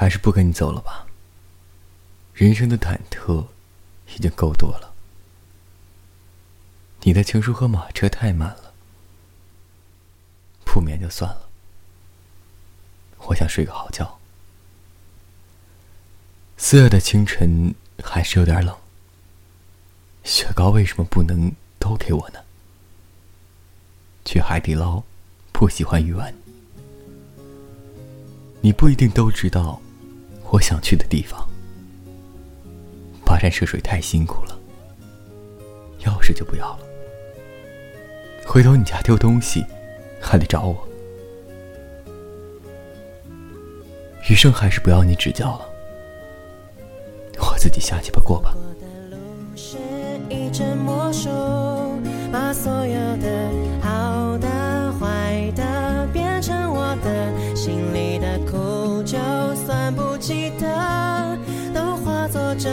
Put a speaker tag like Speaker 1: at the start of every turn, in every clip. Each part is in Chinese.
Speaker 1: 还是不跟你走了吧。人生的忐忑已经够多了，你的情书和马车太慢了，不眠就算了。我想睡个好觉。四月的清晨还是有点冷，雪糕为什么不能都给我呢？去海底捞，不喜欢鱼丸。你不一定都知道，我想去的地方。跋山涉水太辛苦了，钥匙就不要了。回头你家丢东西，还得找我。余生还是不要你指教了，我自己瞎鸡巴过吧。
Speaker 2: 记得，都化作这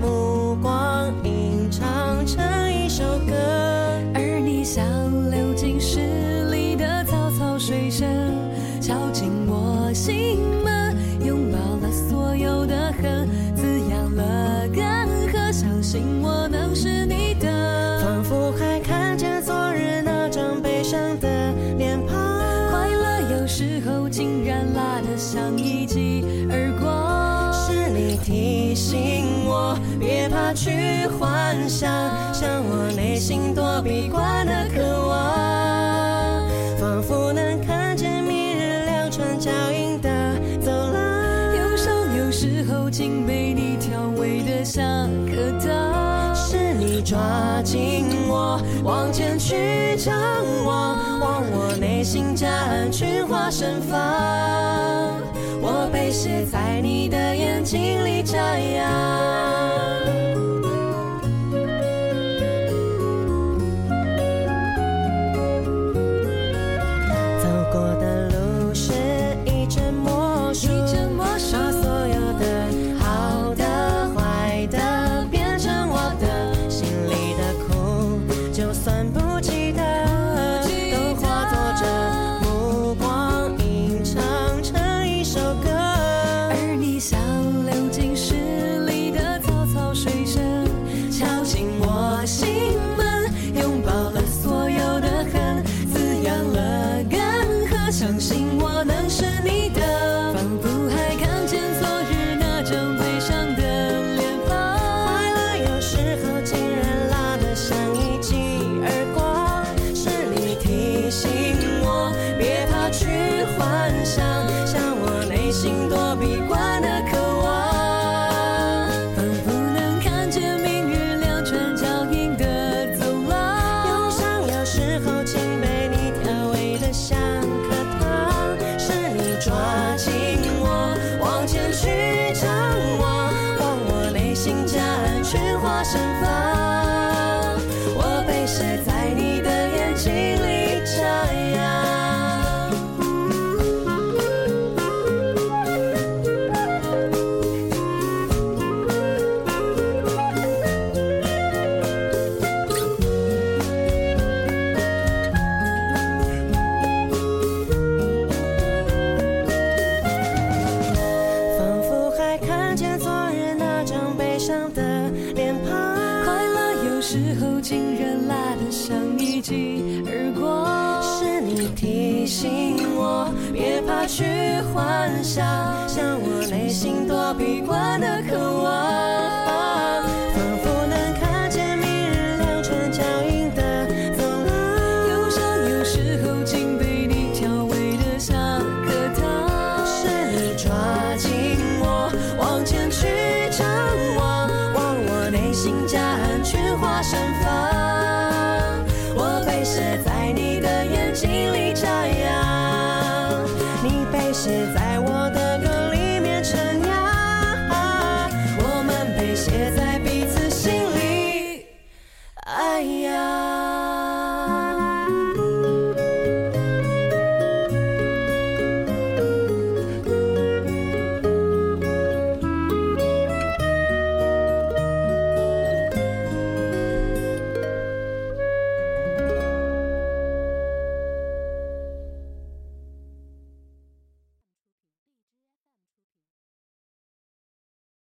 Speaker 2: 目光，吟唱成一首歌。
Speaker 3: 而你像流进诗里的草草水声，敲进我心门，拥抱了所有的恨，滋养了
Speaker 2: 根提醒我别怕去幻想，像我内心躲避关的渴望，仿佛能看见明日两串脚印的走廊。
Speaker 3: 忧伤有时候竟被你调味的像颗糖。
Speaker 2: 是你抓紧我往前去张望，望我内心夹岸群花盛放，被写在你的眼睛里眨呀。闭关的渴望。
Speaker 3: 仿佛能看见明日两串脚印的走廊。
Speaker 2: 忧伤有时候竟被你调味的像颗糖，是你抓紧我往前去张望，望我内心夹岸群花盛放，提醒我别怕去幻想，向我内心躲避关的渴望，仿佛能看见明日两串脚印的走廊。
Speaker 3: 忧伤有时候竟被你调味的像颗糖。
Speaker 2: 是你抓心里炸呀，你被写在我的歌里面成呀，我们被写在。